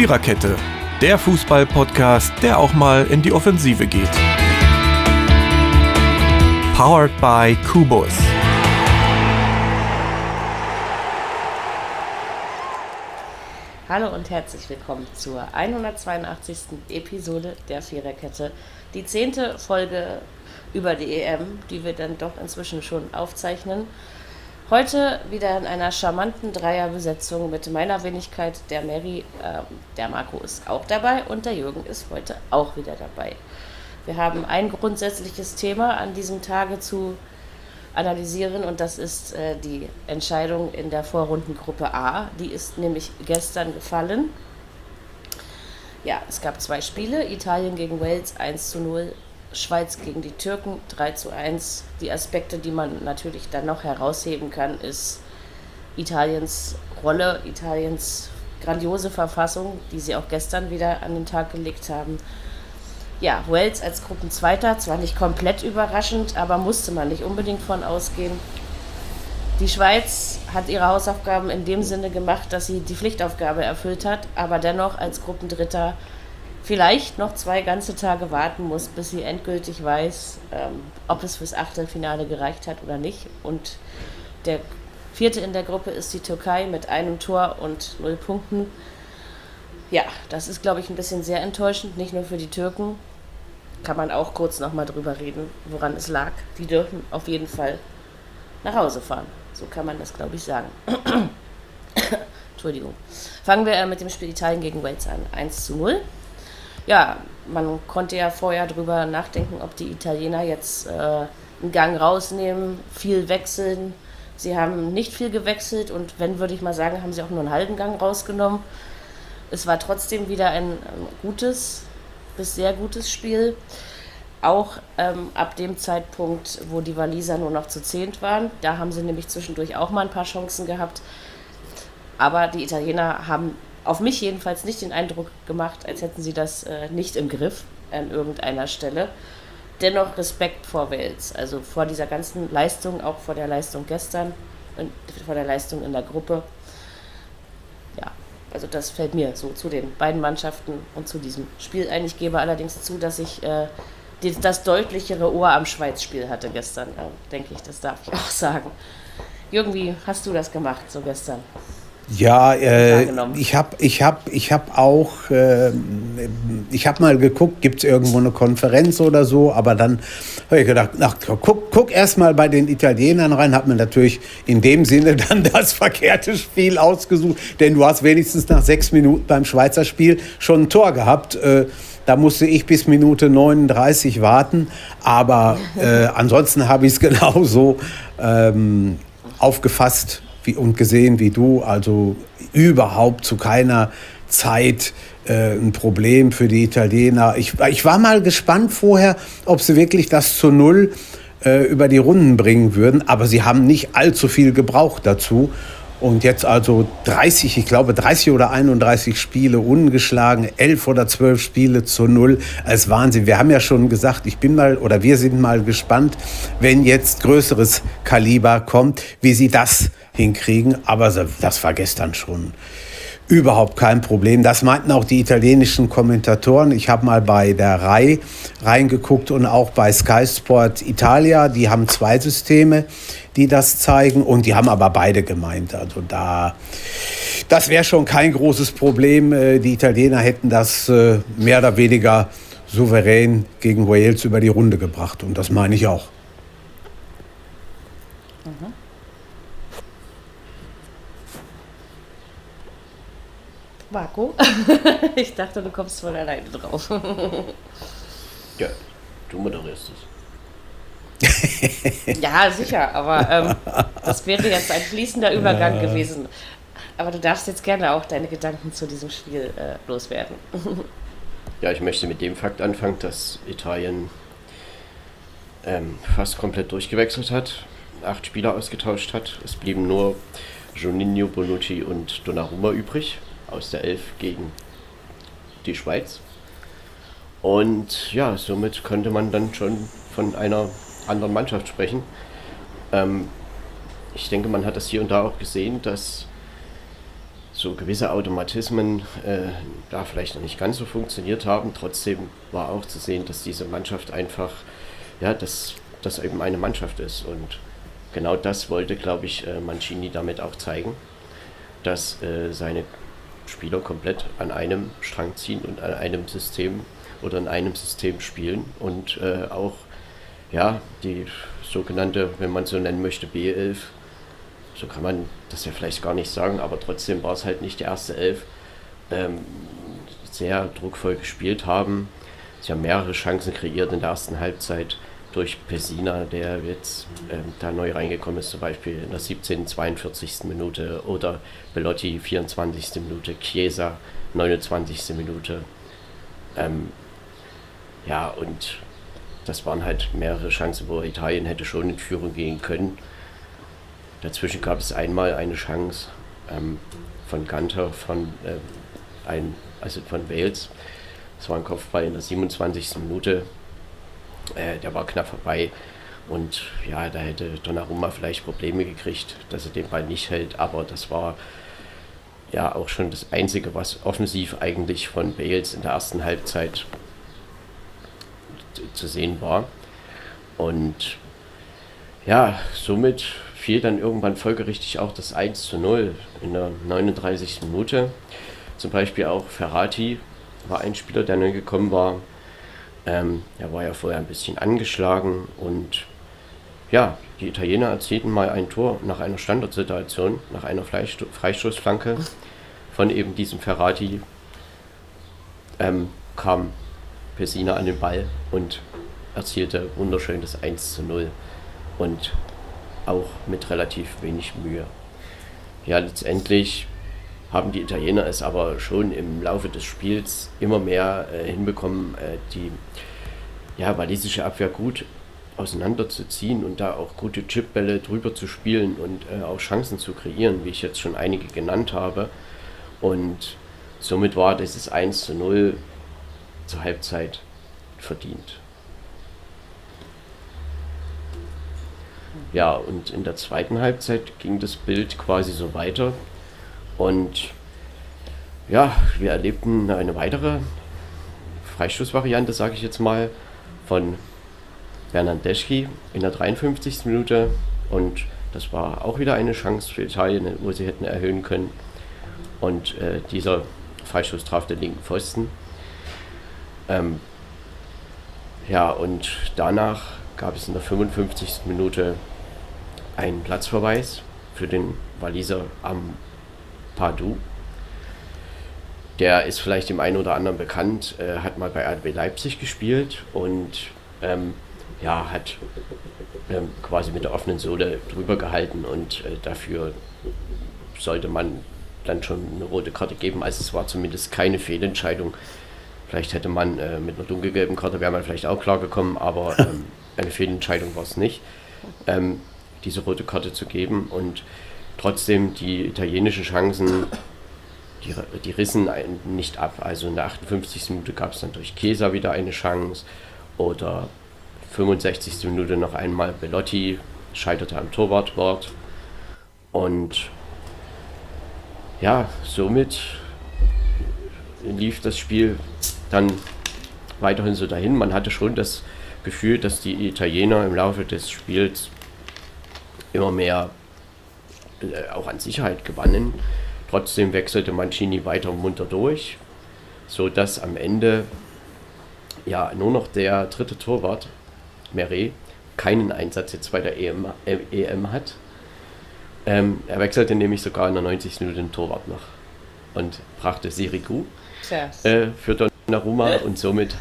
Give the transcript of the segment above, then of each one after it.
Viererkette, der Fußball-Podcast, der auch mal in die Offensive geht. Powered by Kubus. Hallo und herzlich willkommen zur 182. Episode der Viererkette. Die zehnte Folge über die EM, die wir dann doch inzwischen schon aufzeichnen. Heute wieder in einer charmanten Dreierbesetzung mit meiner Wenigkeit, der Mary, äh, der Marco ist auch dabei und der Jürgen ist heute auch wieder dabei. Wir haben ein grundsätzliches Thema an diesem Tage zu analysieren und das ist äh, die Entscheidung in der Vorrundengruppe A. Die ist nämlich gestern gefallen. Ja, es gab zwei Spiele, Italien gegen Wales 1 zu 0 Schweiz gegen die Türken 3 zu 1. Die Aspekte, die man natürlich dann noch herausheben kann, ist Italiens Rolle, Italiens grandiose Verfassung, die sie auch gestern wieder an den Tag gelegt haben. Ja, Wales als Gruppenzweiter, zwar nicht komplett überraschend, aber musste man nicht unbedingt von ausgehen. Die Schweiz hat ihre Hausaufgaben in dem Sinne gemacht, dass sie die Pflichtaufgabe erfüllt hat, aber dennoch als Gruppendritter vielleicht noch zwei ganze Tage warten muss, bis sie endgültig weiß, ähm, ob es fürs Achtelfinale gereicht hat oder nicht. Und der vierte in der Gruppe ist die Türkei mit einem Tor und null Punkten. Ja, das ist, glaube ich, ein bisschen sehr enttäuschend, nicht nur für die Türken. Kann man auch kurz nochmal drüber reden, woran es lag. Die dürfen auf jeden Fall nach Hause fahren. So kann man das, glaube ich, sagen. Entschuldigung. Fangen wir mit dem Spiel Italien gegen Wales an. 1 zu 0 ja, man konnte ja vorher drüber nachdenken, ob die Italiener jetzt äh, einen Gang rausnehmen, viel wechseln. Sie haben nicht viel gewechselt und wenn, würde ich mal sagen, haben sie auch nur einen halben Gang rausgenommen. Es war trotzdem wieder ein, gutes bis sehr gutes Spiel. Auch ähm, ab dem Zeitpunkt, wo die Waliser nur noch zu zehnt waren. Da haben sie nämlich zwischendurch auch mal ein paar Chancen gehabt. Aber die Italiener haben auf mich jedenfalls nicht den Eindruck gemacht, als hätten sie das äh, nicht im Griff an irgendeiner Stelle. Dennoch Respekt vor Wales, also vor dieser ganzen Leistung, auch vor der Leistung gestern und vor der Leistung in der Gruppe. Ja, also das fällt mir so zu den beiden Mannschaften und zu diesem Spiel ein. Ich gebe allerdings zu, dass ich äh, das deutlichere Ohr am Schweiz-Spiel hatte gestern, äh, denke ich, das darf ich auch sagen. Irgendwie hast du das gemacht so gestern. Ja, äh, ich habe ich hab, ich hab auch, äh, ich habe mal geguckt, gibt es irgendwo eine Konferenz oder so, aber dann habe ich gedacht, ach, guck, guck erst mal bei den Italienern rein, habe mir natürlich in dem Sinne dann das verkehrte Spiel ausgesucht, denn du hast wenigstens nach sechs Minuten beim Schweizer Spiel schon ein Tor gehabt. Äh, da musste ich bis Minute 39 warten, aber äh, ansonsten habe ich es genauso ähm, aufgefasst wie, und gesehen wie du, also überhaupt zu keiner Zeit äh, ein Problem für die Italiener. Ich, ich war mal gespannt vorher, ob sie wirklich das zu Null äh, über die Runden bringen würden, aber sie haben nicht allzu viel gebraucht dazu. Und jetzt also 30, ich glaube 30 oder 31 Spiele ungeschlagen, 11 oder 12 Spiele zu null. als Wahnsinn. Wir haben ja schon gesagt, ich bin mal oder wir sind mal gespannt, wenn jetzt größeres Kaliber kommt, wie sie das hinkriegen. Aber das war gestern schon überhaupt kein Problem. Das meinten auch die italienischen Kommentatoren. Ich habe mal bei der RAI reingeguckt und auch bei Sky Sport Italia. Die haben zwei Systeme, die das zeigen und die haben aber beide gemeint. Also da, das wäre schon kein großes Problem. Äh, die Italiener hätten das äh, mehr oder weniger souverän gegen Wales über die Runde gebracht und das meine ich auch. Mhm. Marco? ich dachte, du kommst von alleine drauf. ja, du moderierst es. ja, sicher, aber ähm, das wäre jetzt ein fließender Übergang ja. gewesen. Aber du darfst jetzt gerne auch deine Gedanken zu diesem Spiel äh, loswerden. ja, ich möchte mit dem Fakt anfangen, dass Italien ähm, fast komplett durchgewechselt hat, acht Spieler ausgetauscht hat. Es blieben nur Juninho, Bonucci und Donnarumma übrig aus der Elf gegen die Schweiz. Und ja, somit könnte man dann schon von einer anderen Mannschaft sprechen. Ähm, ich denke, man hat das hier und da auch gesehen, dass so gewisse Automatismen äh, da vielleicht noch nicht ganz so funktioniert haben. Trotzdem war auch zu sehen, dass diese Mannschaft einfach, ja, dass das eben eine Mannschaft ist. Und genau das wollte, glaube ich, äh, Mancini damit auch zeigen, dass äh, seine Spieler komplett an einem Strang ziehen und an einem System oder in einem System spielen und äh, auch ja, die sogenannte, wenn man so nennen möchte, B11 so kann man das ja vielleicht gar nicht sagen, aber trotzdem war es halt nicht die erste Elf, ähm, sehr druckvoll gespielt haben. Sie haben mehrere Chancen kreiert in der ersten Halbzeit durch Pessina, der jetzt ähm, da neu reingekommen ist, zum Beispiel in der 17., 42. Minute oder Bellotti, 24. Minute, Chiesa, 29. Minute. Ähm, ja, und das waren halt mehrere Chancen, wo Italien hätte schon in Führung gehen können. Dazwischen gab es einmal eine Chance ähm, von Gunter von, äh, ein, also von Wales. Das war ein Kopfball in der 27. Minute. Äh, der war knapp vorbei. Und ja, da hätte Donnarumma vielleicht Probleme gekriegt, dass er den Ball nicht hält. Aber das war ja auch schon das Einzige, was offensiv eigentlich von Bales in der ersten Halbzeit zu sehen war. Und ja, somit fiel dann irgendwann folgerichtig auch das 1 zu 0 in der 39. Minute. Zum Beispiel auch Ferrati war ein Spieler, der neu gekommen war. Ähm, er war ja vorher ein bisschen angeschlagen und ja, die Italiener erzielten mal ein Tor nach einer Standardsituation, nach einer Freistoßflanke von eben diesem Ferrati. Ähm, kam Pessina an den Ball und erzielte wunderschön das 1 zu 0. Und auch mit relativ wenig Mühe. Ja, letztendlich haben die Italiener es aber schon im Laufe des Spiels immer mehr äh, hinbekommen, äh, die ja, walisische Abwehr gut auseinanderzuziehen und da auch gute Chipbälle drüber zu spielen und äh, auch Chancen zu kreieren, wie ich jetzt schon einige genannt habe. Und somit war dieses 1 zu 0 zur Halbzeit verdient. Ja, und in der zweiten Halbzeit ging das Bild quasi so weiter. Und ja, wir erlebten eine weitere Freistoßvariante, sage ich jetzt mal, von Bernardeschi in der 53. Minute. Und das war auch wieder eine Chance für Italien, wo sie hätten erhöhen können. Und äh, dieser Freistoß traf den linken Pfosten. Ähm, ja, und danach gab es in der 55. Minute einen Platzverweis für den Waliser Ampadu. Der ist vielleicht dem einen oder anderen bekannt, äh, hat mal bei RB Leipzig gespielt und ähm, ja, hat ähm, quasi mit der offenen Sohle drüber gehalten und äh, dafür sollte man dann schon eine rote Karte geben. Also es war zumindest keine Fehlentscheidung. Vielleicht hätte man äh, mit einer dunkelgelben Karte wäre man vielleicht auch klar gekommen, aber ähm, eine Fehlentscheidung war es nicht. Ähm, diese rote Karte zu geben und trotzdem die italienischen Chancen, die, die rissen nicht ab. Also in der 58. Minute gab es dann durch Chiesa wieder eine Chance oder 65. Minute noch einmal Bellotti scheiterte am Torwartwort und ja, somit lief das Spiel dann weiterhin so dahin. Man hatte schon das Gefühl, dass die Italiener im Laufe des Spiels immer mehr äh, auch an Sicherheit gewannen. Trotzdem wechselte Mancini weiter munter durch, sodass am Ende ja nur noch der dritte Torwart, Meret, keinen Einsatz jetzt bei der EM, äh, EM hat. Ähm, er wechselte nämlich sogar in der 90. Minute den Torwart noch und brachte Sirigu äh, für Donnarumma und somit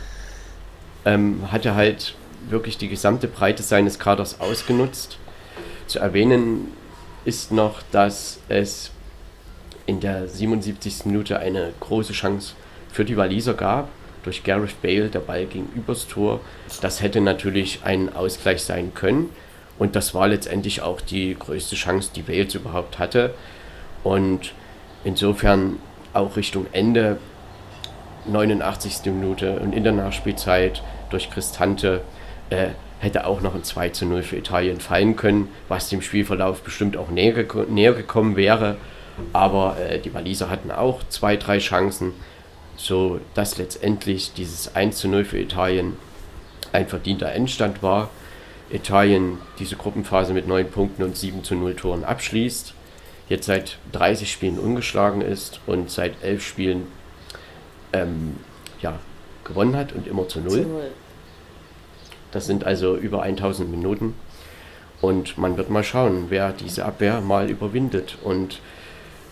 ähm, hat er halt wirklich die gesamte Breite seines Kaders ausgenutzt zu erwähnen ist noch, dass es in der 77. Minute eine große Chance für die Waliser gab. Durch Gareth Bale, der Ball ging übers Tor. Das hätte natürlich ein Ausgleich sein können. Und das war letztendlich auch die größte Chance, die Wales überhaupt hatte. Und insofern auch Richtung Ende, 89. Minute und in der Nachspielzeit durch Cristante äh, hätte auch noch ein 2 zu 0 für Italien fallen können, was dem Spielverlauf bestimmt auch näher, näher gekommen wäre. Aber äh, die Waliser hatten auch zwei, drei Chancen, so dass letztendlich dieses 1 zu 0 für Italien ein verdienter Endstand war. Italien diese Gruppenphase mit 9 Punkten und 7 zu 0 Toren abschließt, jetzt seit 30 Spielen ungeschlagen ist und seit 11 Spielen ähm, ja, gewonnen hat und immer zu 0. zu 0. Das sind also über 1000 Minuten. Und man wird mal schauen, wer diese Abwehr mal überwindet. Und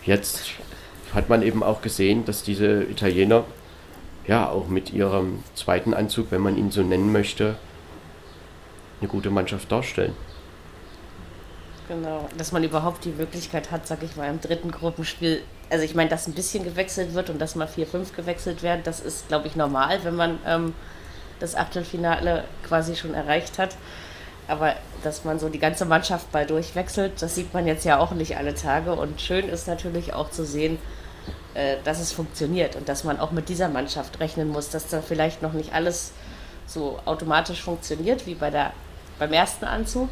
jetzt hat man eben auch gesehen, dass diese Italiener ja auch mit ihrem zweiten Anzug, wenn man ihn so nennen möchte, eine gute Mannschaft darstellen. Genau, dass man überhaupt die Möglichkeit hat, sag ich mal, im dritten Gruppenspiel, also ich meine, dass ein bisschen gewechselt wird und dass mal 4-5 gewechselt werden, das ist, glaube ich, normal, wenn man ähm, das Achtelfinale quasi schon erreicht hat. Aber dass man so die ganze Mannschaft bald durchwechselt, das sieht man jetzt ja auch nicht alle Tage. Und schön ist natürlich auch zu sehen, äh, dass es funktioniert und dass man auch mit dieser Mannschaft rechnen muss, dass da vielleicht noch nicht alles so automatisch funktioniert wie bei der, beim ersten Anzug.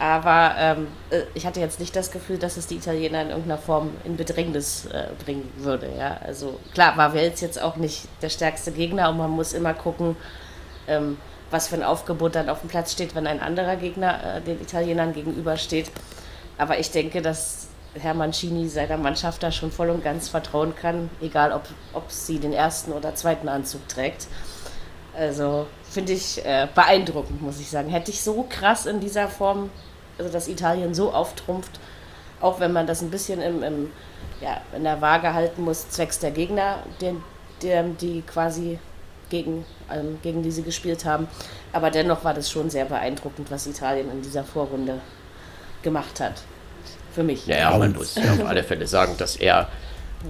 Aber ähm, äh, ich hatte jetzt nicht das Gefühl, dass es die Italiener in irgendeiner Form in Bedrängnis äh, bringen würde. Ja? Also klar war Wels jetzt auch nicht der stärkste Gegner und man muss immer gucken, ähm, was für ein Aufgebot dann auf dem Platz steht, wenn ein anderer Gegner äh, den Italienern gegenübersteht. Aber ich denke, dass Herr Mancini seiner Mannschaft da schon voll und ganz vertrauen kann, egal ob, ob sie den ersten oder zweiten Anzug trägt. Also finde ich äh, beeindruckend, muss ich sagen. Hätte ich so krass in dieser Form also dass Italien so auftrumpft, auch wenn man das ein bisschen im, im, ja, in der Waage halten muss, zwecks der Gegner, den, den, die quasi gegen, ähm, gegen die sie gespielt haben. Aber dennoch war das schon sehr beeindruckend, was Italien in dieser Vorrunde gemacht hat. Für mich. Ja, ja man muss ja auf alle Fälle sagen, dass er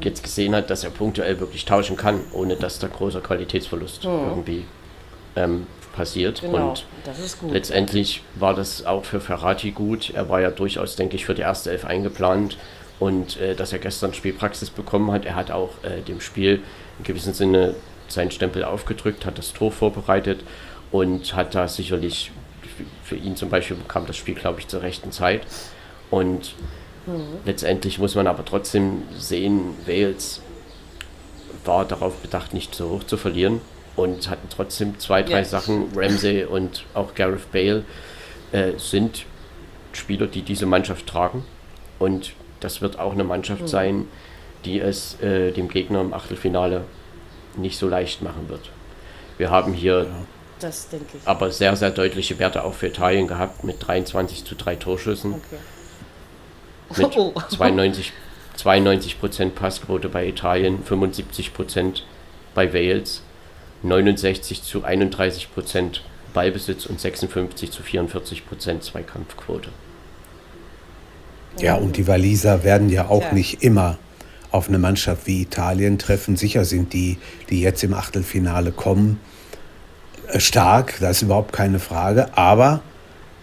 jetzt gesehen hat, dass er punktuell wirklich tauschen kann, ohne dass da großer Qualitätsverlust mhm. irgendwie ähm, passiert. Genau, und letztendlich war das auch für Ferrati gut. Er war ja durchaus, denke ich, für die erste Elf eingeplant. Und äh, dass er gestern Spielpraxis bekommen hat, er hat auch äh, dem Spiel in gewissem Sinne seinen Stempel aufgedrückt, hat das Tor vorbereitet und hat da sicherlich für ihn zum Beispiel kam das Spiel, glaube ich, zur rechten Zeit. Und mhm. letztendlich muss man aber trotzdem sehen, Wales war darauf bedacht, nicht so hoch zu verlieren und hatten trotzdem zwei, drei ja. Sachen. Ramsey und auch Gareth Bale äh, sind Spieler, die diese Mannschaft tragen. Und das wird auch eine Mannschaft mhm. sein, die es äh, dem Gegner im Achtelfinale nicht so leicht machen wird. Wir haben hier aber sehr, sehr deutliche Werte auch für Italien gehabt mit 23 zu 3 Torschüssen. Okay. Mit oh. 92, 92 Passquote bei Italien, 75% bei Wales. 69 zu 31 Prozent Ballbesitz und 56 zu 44 Prozent Zweikampfquote. Ja, und die Waliser werden ja auch ja. nicht immer auf eine Mannschaft wie Italien treffen. Sicher sind die, die jetzt im Achtelfinale kommen, äh, stark, das ist überhaupt keine Frage. Aber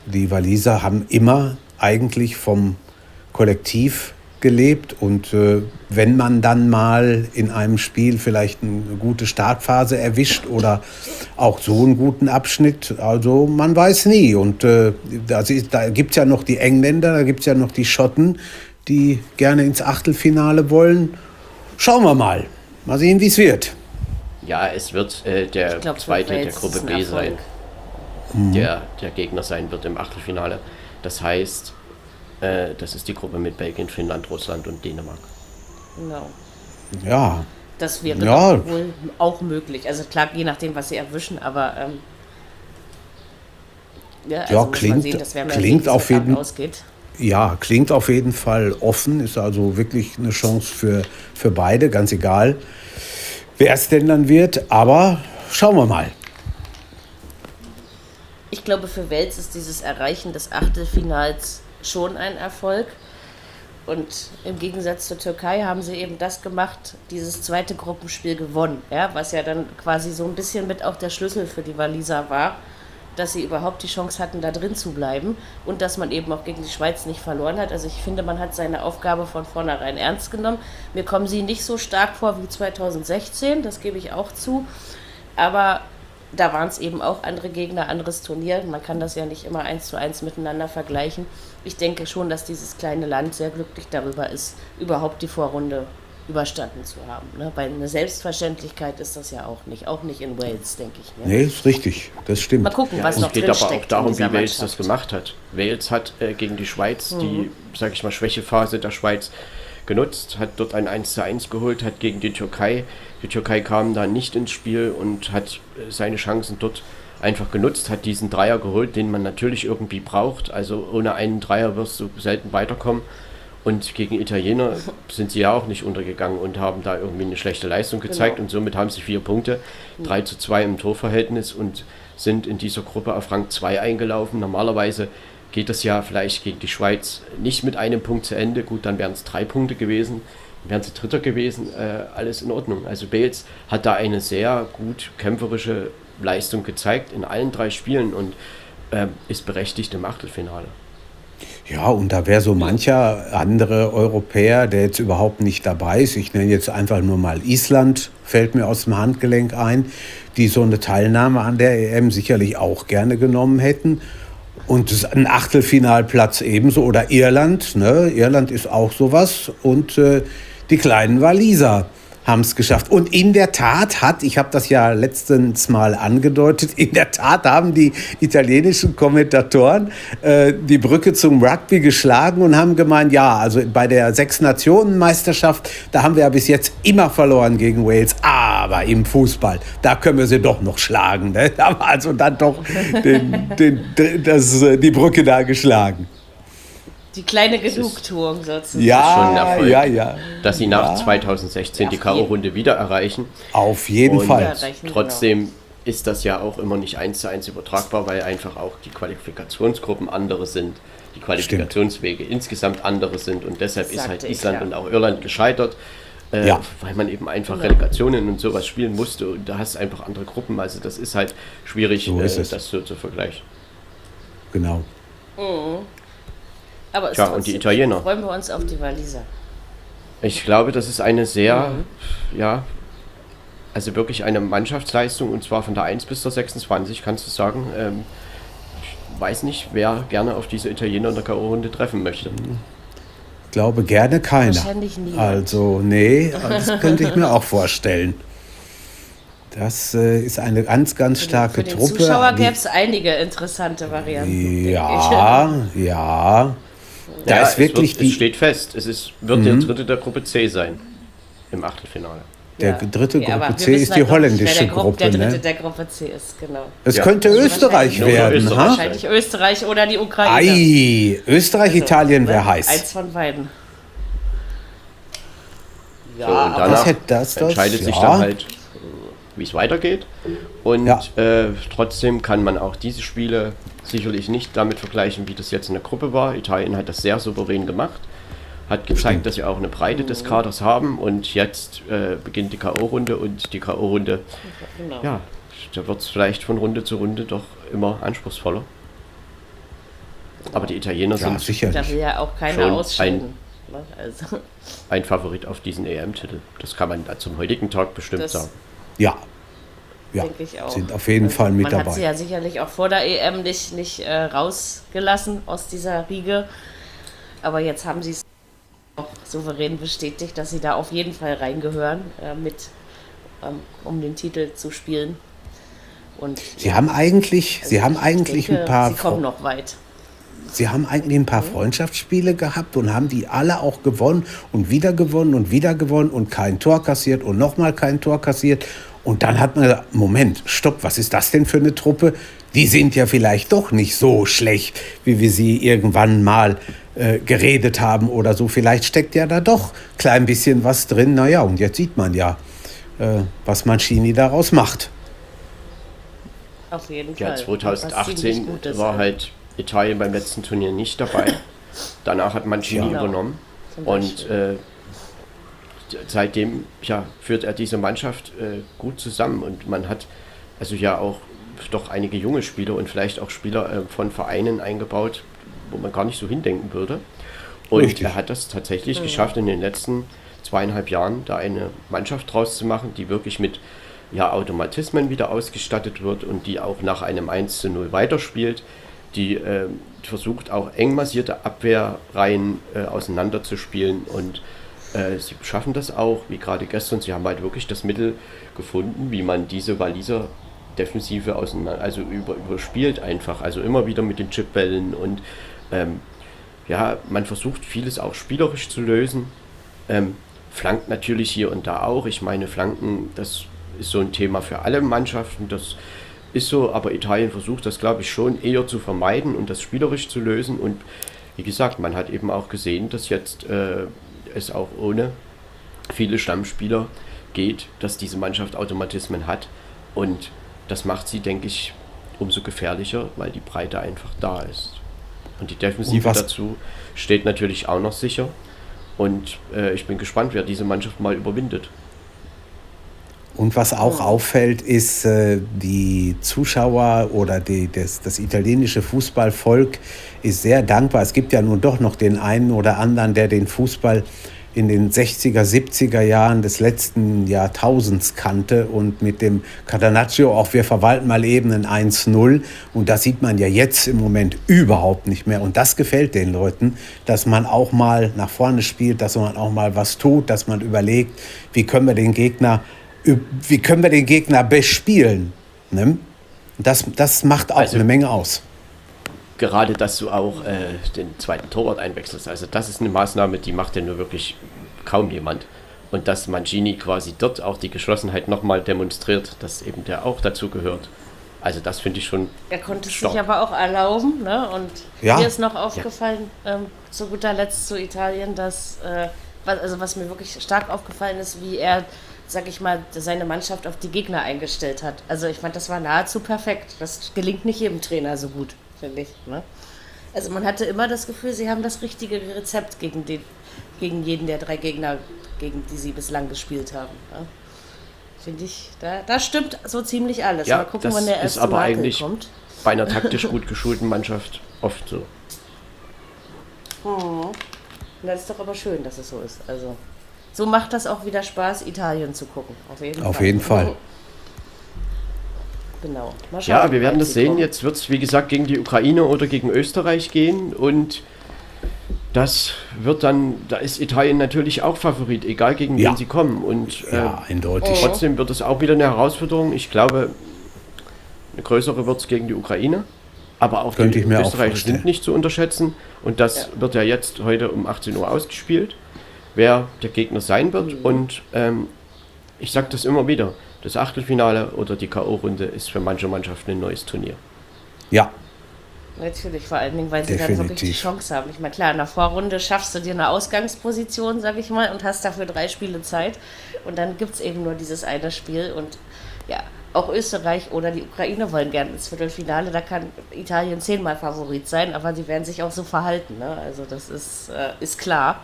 die Waliser haben immer eigentlich vom Kollektiv gelebt und äh, wenn man dann mal in einem Spiel vielleicht eine gute Startphase erwischt oder auch so einen guten Abschnitt, also man weiß nie. Und äh, das ist, da gibt es ja noch die Engländer, da gibt es ja noch die Schotten, die gerne ins Achtelfinale wollen. Schauen wir mal. Mal sehen, wie es wird. Ja, es wird äh, der glaub, zweite der Gruppe B sein, mhm. der der Gegner sein wird im Achtelfinale. Das heißt, äh, das ist die Gruppe mit Belgien, Finnland, Russland und Dänemark. Genau. Ja. Das wäre ja. wohl auch möglich. Also klar, je nachdem, was sie erwischen, aber ähm, ja, also ja klingt, sehen, klingt auf jeden Fall. Ja, klingt auf jeden Fall offen, ist also wirklich eine Chance für, für beide, ganz egal, wer es denn dann wird. Aber schauen wir mal. Ich glaube, für Wels ist dieses Erreichen des Achtelfinals schon ein Erfolg. Und im Gegensatz zur Türkei haben sie eben das gemacht, dieses zweite Gruppenspiel gewonnen, ja, was ja dann quasi so ein bisschen mit auch der Schlüssel für die Waliser war, dass sie überhaupt die Chance hatten, da drin zu bleiben und dass man eben auch gegen die Schweiz nicht verloren hat. Also ich finde, man hat seine Aufgabe von vornherein ernst genommen. Mir kommen sie nicht so stark vor wie 2016, das gebe ich auch zu. Aber da waren es eben auch andere Gegner, anderes Turnier. Man kann das ja nicht immer eins zu eins miteinander vergleichen. Ich denke schon, dass dieses kleine Land sehr glücklich darüber ist, überhaupt die Vorrunde überstanden zu haben. Ne? Weil eine Selbstverständlichkeit ist das ja auch nicht. Auch nicht in Wales, denke ich. Mir. Nee, ist richtig. Das stimmt. Mal gucken, ja, was noch Es geht aber auch darum, wie Wales das gemacht hat. Wales hat äh, gegen die Schweiz mhm. die, sag ich mal, Schwächephase der Schweiz genutzt, hat dort ein 1 zu 1 geholt, hat gegen die Türkei, die Türkei kam da nicht ins Spiel und hat äh, seine Chancen dort einfach genutzt, hat diesen Dreier geholt, den man natürlich irgendwie braucht. Also ohne einen Dreier wirst du selten weiterkommen. Und gegen Italiener sind sie ja auch nicht untergegangen und haben da irgendwie eine schlechte Leistung gezeigt. Genau. Und somit haben sie vier Punkte, 3 zu 2 im Torverhältnis und sind in dieser Gruppe auf Rang 2 eingelaufen. Normalerweise geht das ja vielleicht gegen die Schweiz nicht mit einem Punkt zu Ende. Gut, dann wären es drei Punkte gewesen, wären sie Dritter gewesen, äh, alles in Ordnung. Also Bales hat da eine sehr gut kämpferische Leistung gezeigt in allen drei Spielen und äh, ist berechtigt im Achtelfinale. Ja, und da wäre so mancher andere Europäer, der jetzt überhaupt nicht dabei ist, ich nenne jetzt einfach nur mal Island, fällt mir aus dem Handgelenk ein, die so eine Teilnahme an der EM sicherlich auch gerne genommen hätten. Und ein Achtelfinalplatz ebenso. Oder Irland. Ne? Irland ist auch sowas. Und äh, die kleinen Waliser haben es geschafft. Und in der Tat hat, ich habe das ja letztens mal angedeutet, in der Tat haben die italienischen Kommentatoren äh, die Brücke zum Rugby geschlagen und haben gemeint, ja, also bei der Sechs-Nationen-Meisterschaft, da haben wir ja bis jetzt immer verloren gegen Wales, aber im Fußball, da können wir sie doch noch schlagen. Ne? Da haben also dann doch den, den, das, äh, die Brücke da geschlagen. Die kleine Genugtuung sozusagen. Ja, schon ein Erfolg, ja, ja. Dass sie nach ja. 2016 die K.O.-Runde wieder erreichen. Auf jeden Und Fall. Trotzdem genau. ist das ja auch immer nicht eins zu eins übertragbar, weil einfach auch die Qualifikationsgruppen andere sind, die Qualifikationswege Stimmt. insgesamt andere sind und deshalb ist halt Island ich, ja. und auch Irland gescheitert. Äh, ja. Weil man eben einfach genau. Relegationen und sowas spielen musste und da hast du einfach andere Gruppen. Also das ist halt schwierig, so ist äh, das so zu vergleichen. Genau. Mhm. Aber ja, und die Italiener. Freuen wir uns auf die Waliser. Ich glaube, das ist eine sehr, mhm. ja, also wirklich eine Mannschaftsleistung und zwar von der 1 bis zur 26, kannst du sagen. Ähm, ich weiß nicht, wer gerne auf diese Italiener in der K.O.-Runde treffen möchte. Ich glaube gerne keiner. Wahrscheinlich nie. Also, nee, das könnte ich mir auch vorstellen. Das äh, ist eine ganz, ganz starke für den, für den Truppe. Zuschauer gäbe es einige interessante Varianten. Ja, ja. Da ja, ist wirklich es, wird, es steht fest, es ist, wird mhm. der dritte der Gruppe C sein im Achtelfinale. Der ja. dritte Gruppe ja, C ist die halt holländische der Gruppe. Der dritte ne? der Gruppe C ist, genau. Es ja. könnte also Österreich werden. Österreich ha? Wahrscheinlich Österreich oder die Ukraine. Ei, Österreich, also, Italien wäre heiß. Eins von beiden. Ja, so, und danach das, das, entscheidet sich dann halt, wie es weitergeht. Und äh, trotzdem kann man auch diese Spiele sicherlich nicht damit vergleichen, wie das jetzt in der Gruppe war. Italien hat das sehr souverän gemacht, hat gezeigt, dass sie auch eine Breite des Kaders haben und jetzt äh, beginnt die K.O.-Runde und die K.O.-Runde, genau. ja, da wird es vielleicht von Runde zu Runde doch immer anspruchsvoller. Aber die Italiener ja, sind sicher da will ja auch keiner ausscheiden. Ein, ne? also. ein Favorit auf diesen EM-Titel. Das kann man zum heutigen Tag bestimmt das sagen. Ja, ja, denke ich auch. Sind auf jeden also Fall mit man dabei. Man hat sie ja sicherlich auch vor der EM nicht, nicht äh, rausgelassen aus dieser Riege. Aber jetzt haben sie es auch souverän bestätigt, dass sie da auf jeden Fall reingehören, äh, mit, ähm, um den Titel zu spielen. Und, sie haben eigentlich, also sie haben eigentlich denke, ein paar. Sie kommen noch weit. Sie haben eigentlich ein paar mhm. Freundschaftsspiele gehabt und haben die alle auch gewonnen und wieder gewonnen und wieder gewonnen und kein Tor kassiert und nochmal kein Tor kassiert. Und dann hat man gesagt, Moment, stopp, was ist das denn für eine Truppe? Die sind ja vielleicht doch nicht so schlecht, wie wir sie irgendwann mal äh, geredet haben oder so. Vielleicht steckt ja da doch ein klein bisschen was drin. Naja, und jetzt sieht man ja, äh, was Mancini daraus macht. Auf jeden Fall. Ja, 2018 war halt Italien beim letzten Turnier nicht dabei. Danach hat Mancini ja. übernommen. Und äh, seitdem ja, führt er diese Mannschaft äh, gut zusammen und man hat also ja auch doch einige junge Spieler und vielleicht auch Spieler äh, von Vereinen eingebaut, wo man gar nicht so hindenken würde. Und Richtig. er hat das tatsächlich mhm. geschafft, in den letzten zweieinhalb Jahren da eine Mannschaft draus zu machen, die wirklich mit ja, Automatismen wieder ausgestattet wird und die auch nach einem 1 zu 0 weiterspielt, die äh, versucht auch eng massierte Abwehrreihen äh, auseinanderzuspielen und äh, sie schaffen das auch, wie gerade gestern, sie haben halt wirklich das Mittel gefunden, wie man diese Waliser Defensive auseinander, also über, überspielt einfach, also immer wieder mit den Chipbällen und ähm, ja, man versucht vieles auch spielerisch zu lösen. Ähm, flankt natürlich hier und da auch. Ich meine, Flanken, das ist so ein Thema für alle Mannschaften. Das ist so, aber Italien versucht das, glaube ich, schon eher zu vermeiden und das spielerisch zu lösen. Und wie gesagt, man hat eben auch gesehen, dass jetzt äh, es auch ohne viele Stammspieler geht, dass diese Mannschaft Automatismen hat. Und das macht sie, denke ich, umso gefährlicher, weil die Breite einfach da ist. Und die Defensive und dazu steht natürlich auch noch sicher. Und äh, ich bin gespannt, wer diese Mannschaft mal überwindet. Und was auch auffällt, ist, äh, die Zuschauer oder die, das, das italienische Fußballvolk ist sehr dankbar. Es gibt ja nun doch noch den einen oder anderen, der den Fußball in den 60er, 70er Jahren des letzten Jahrtausends kannte. Und mit dem Catanaccio auch wir verwalten mal eben ein 1-0 und das sieht man ja jetzt im Moment überhaupt nicht mehr. Und das gefällt den Leuten, dass man auch mal nach vorne spielt, dass man auch mal was tut, dass man überlegt, wie können wir den Gegner wie können wir den Gegner bespielen? Ne? Das, das macht auch also, eine Menge aus. Gerade, dass du auch äh, den zweiten Torwart einwechselst. Also das ist eine Maßnahme, die macht ja nur wirklich kaum jemand. Und dass Mancini quasi dort auch die Geschlossenheit nochmal demonstriert, dass eben der auch dazu gehört. Also das finde ich schon. Er konnte es sich aber auch erlauben, ne? Und ja. mir ist noch aufgefallen, ja. ähm, zu guter Letzt zu Italien, dass äh, was, also was mir wirklich stark aufgefallen ist, wie er sag ich mal, seine Mannschaft auf die Gegner eingestellt hat. Also ich fand, das war nahezu perfekt. Das gelingt nicht jedem Trainer so gut, finde ich. Ne? Also man hatte immer das Gefühl, sie haben das richtige Rezept gegen, den, gegen jeden der drei Gegner, gegen die sie bislang gespielt haben. Ne? Finde ich, da, da stimmt so ziemlich alles. Ja, Mal gucken, wann der erste ist aber eigentlich kommt. Bei einer taktisch gut geschulten Mannschaft oft so. Hm. Das ist doch aber schön, dass es so ist. Also so macht das auch wieder Spaß, Italien zu gucken. Auf jeden Auf Fall. Jeden Fall. Genau. Schauen, ja, wir werden das sehen. Kommen. Jetzt wird es, wie gesagt, gegen die Ukraine oder gegen Österreich gehen. Und das wird dann, da ist Italien natürlich auch Favorit, egal gegen ja. wen sie kommen. Und äh, ja, eindeutig. trotzdem wird es auch wieder eine Herausforderung. Ich glaube, eine größere wird es gegen die Ukraine. Aber auch Könnte die Österreicher sind nicht zu unterschätzen. Und das ja. wird ja jetzt heute um 18 Uhr ausgespielt wer der Gegner sein wird. Mhm. Und ähm, ich sage das immer wieder, das Achtelfinale oder die K.O.-Runde ist für manche Mannschaften ein neues Turnier. Ja. Natürlich, vor allen Dingen, weil sie Definitiv. dann wirklich die Chance haben. Ich meine, klar, in der Vorrunde schaffst du dir eine Ausgangsposition, sag ich mal, und hast dafür drei Spiele Zeit. Und dann gibt es eben nur dieses eine Spiel. Und ja, auch Österreich oder die Ukraine wollen gerne ins Viertelfinale. Da kann Italien zehnmal Favorit sein, aber sie werden sich auch so verhalten. Ne? Also das ist, äh, ist klar.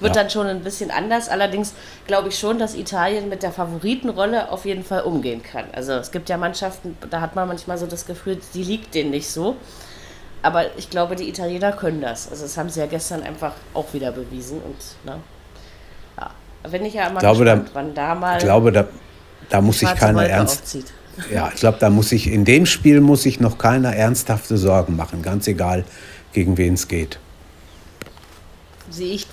Wird ja. dann schon ein bisschen anders. Allerdings glaube ich schon, dass Italien mit der Favoritenrolle auf jeden Fall umgehen kann. Also es gibt ja Mannschaften, da hat man manchmal so das Gefühl, die liegt denen nicht so. Aber ich glaube, die Italiener können das. Also das haben sie ja gestern einfach auch wieder bewiesen. Und ne, ja, bin ich ja immer glaube, gespannt, da, wann da mal. Ich glaube, da, da muss sich keiner ernst. Aufzieht. Ja, ich glaube, da muss ich in dem Spiel muss sich noch keiner ernsthafte Sorgen machen, ganz egal, gegen wen es geht. Sehe ich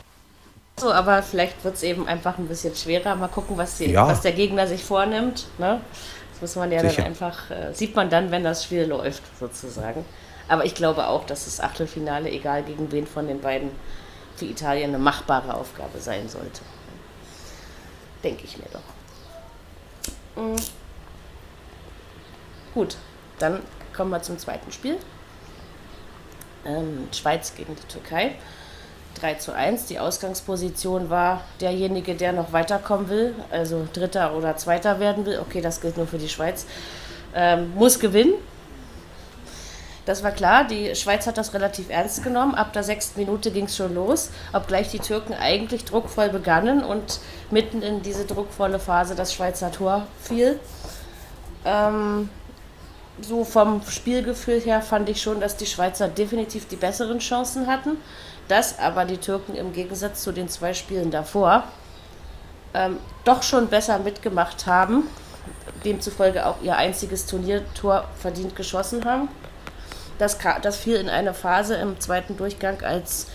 so, aber vielleicht wird es eben einfach ein bisschen schwerer. Mal gucken, was, die, ja. was der Gegner sich vornimmt. Ne? Das muss man ja Sicher. dann einfach, äh, sieht man dann, wenn das Spiel läuft, sozusagen. Aber ich glaube auch, dass das Achtelfinale, egal gegen wen von den beiden, für Italien eine machbare Aufgabe sein sollte. Denke ich mir doch. Mhm. Gut, dann kommen wir zum zweiten Spiel. Ähm, Schweiz gegen die Türkei. 3 zu 1. Die Ausgangsposition war derjenige, der noch weiterkommen will, also Dritter oder Zweiter werden will. Okay, das gilt nur für die Schweiz. Ähm, muss gewinnen. Das war klar, die Schweiz hat das relativ ernst genommen. Ab der sechsten Minute ging es schon los, obgleich die Türken eigentlich druckvoll begannen und mitten in diese druckvolle Phase das Schweizer Tor fiel. Ähm, so vom Spielgefühl her fand ich schon, dass die Schweizer definitiv die besseren Chancen hatten dass aber die Türken im Gegensatz zu den zwei Spielen davor ähm, doch schon besser mitgemacht haben demzufolge auch ihr einziges Turniertor verdient geschossen haben. Das, das fiel in eine Phase im zweiten Durchgang, als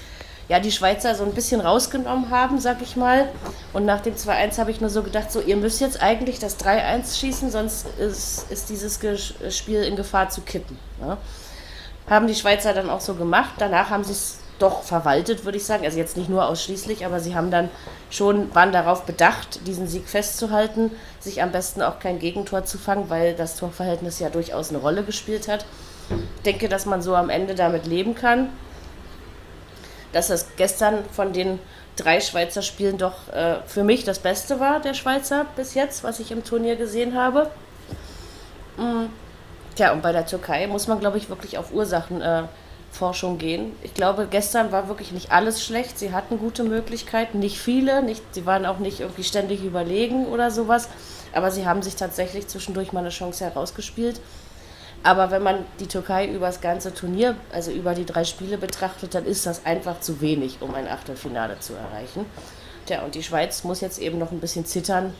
ja, die Schweizer so ein bisschen rausgenommen haben, sag ich mal. Und nach dem 2-1 habe ich nur so gedacht, so, ihr müsst jetzt eigentlich das 3-1 schießen, sonst ist, ist dieses Spiel in Gefahr zu kippen. Ja. Haben die Schweizer dann auch so gemacht. Danach haben sie es doch verwaltet, würde ich sagen. Also jetzt nicht nur ausschließlich, aber sie haben dann schon, waren darauf bedacht, diesen Sieg festzuhalten, sich am besten auch kein Gegentor zu fangen, weil das Torverhältnis ja durchaus eine Rolle gespielt hat. Ich denke, dass man so am Ende damit leben kann. Dass das gestern von den drei Schweizer Spielen doch äh, für mich das Beste war, der Schweizer bis jetzt, was ich im Turnier gesehen habe. Mhm. Tja, und bei der Türkei muss man, glaube ich, wirklich auf Ursachenforschung äh, gehen. Ich glaube, gestern war wirklich nicht alles schlecht. Sie hatten gute Möglichkeiten, nicht viele. Nicht, sie waren auch nicht irgendwie ständig überlegen oder sowas. Aber sie haben sich tatsächlich zwischendurch mal eine Chance herausgespielt. Aber wenn man die Türkei über das ganze Turnier, also über die drei Spiele betrachtet, dann ist das einfach zu wenig, um ein Achtelfinale zu erreichen. Tja, und die Schweiz muss jetzt eben noch ein bisschen zittern,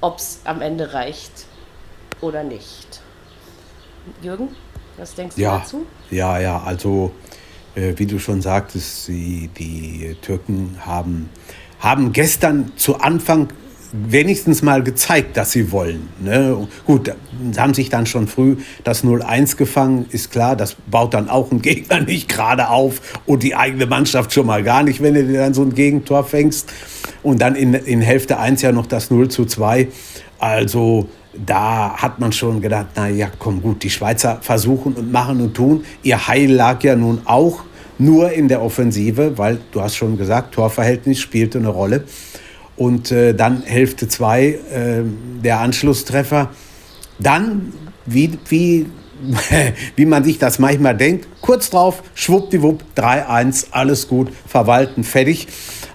ob es am Ende reicht oder nicht. Jürgen, was denkst du ja, dazu? Ja, ja, also äh, wie du schon sagtest, sie, die Türken haben, haben gestern zu Anfang wenigstens mal gezeigt, dass sie wollen. Ne? Gut, sie haben sich dann schon früh das 0-1 gefangen, ist klar, das baut dann auch ein Gegner nicht gerade auf und die eigene Mannschaft schon mal gar nicht, wenn du dir dann so ein Gegentor fängst. Und dann in, in Hälfte 1 ja noch das 0 zu 2. Also da hat man schon gedacht, na ja, komm gut, die Schweizer versuchen und machen und tun. Ihr Heil lag ja nun auch nur in der Offensive, weil du hast schon gesagt, Torverhältnis spielte eine Rolle. Und äh, dann Hälfte 2 äh, der Anschlusstreffer. Dann, wie, wie, wie man sich das manchmal denkt, kurz drauf, schwuppdiwupp, 3-1, alles gut, verwalten, fertig.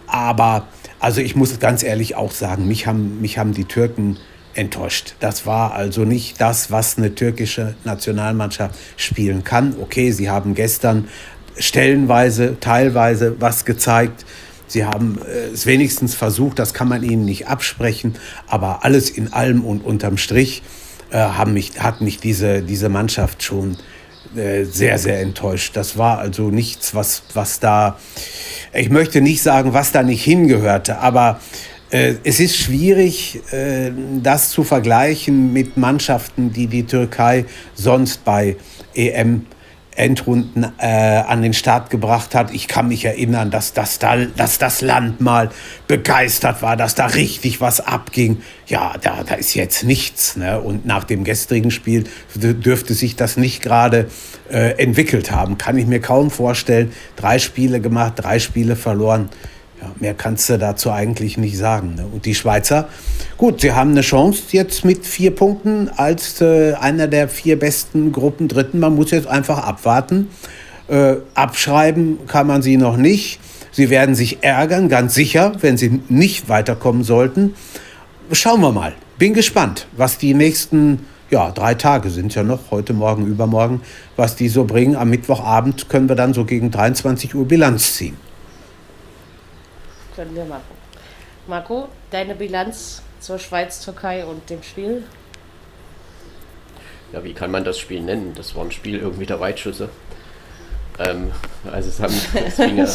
Aber also ich muss ganz ehrlich auch sagen, mich haben, mich haben die Türken enttäuscht. Das war also nicht das, was eine türkische Nationalmannschaft spielen kann. Okay, sie haben gestern stellenweise, teilweise was gezeigt. Sie haben äh, es wenigstens versucht, das kann man ihnen nicht absprechen, aber alles in allem und unterm Strich äh, haben mich, hat mich diese, diese Mannschaft schon äh, sehr, sehr enttäuscht. Das war also nichts, was, was da, ich möchte nicht sagen, was da nicht hingehörte, aber es ist schwierig, äh, das zu vergleichen mit Mannschaften, die die Türkei sonst bei EM Endrunden äh, an den Start gebracht hat. Ich kann mich erinnern, dass das, da, dass das Land mal begeistert war, dass da richtig was abging. Ja, da, da ist jetzt nichts. Ne? Und nach dem gestrigen Spiel dürfte sich das nicht gerade äh, entwickelt haben. Kann ich mir kaum vorstellen. Drei Spiele gemacht, drei Spiele verloren. Ja, mehr kannst du dazu eigentlich nicht sagen. Ne? Und die Schweizer, gut, sie haben eine Chance jetzt mit vier Punkten als äh, einer der vier besten Gruppen Dritten. Man muss jetzt einfach abwarten. Äh, abschreiben kann man sie noch nicht. Sie werden sich ärgern, ganz sicher, wenn sie nicht weiterkommen sollten. Schauen wir mal. Bin gespannt, was die nächsten ja, drei Tage sind ja noch, heute Morgen, übermorgen, was die so bringen. Am Mittwochabend können wir dann so gegen 23 Uhr Bilanz ziehen können wir machen. Marco, deine Bilanz zur Schweiz, Türkei und dem Spiel? Ja, wie kann man das Spiel nennen? Das war ein Spiel irgendwie der Weitschüsse. Ähm, also es, haben, es fing ja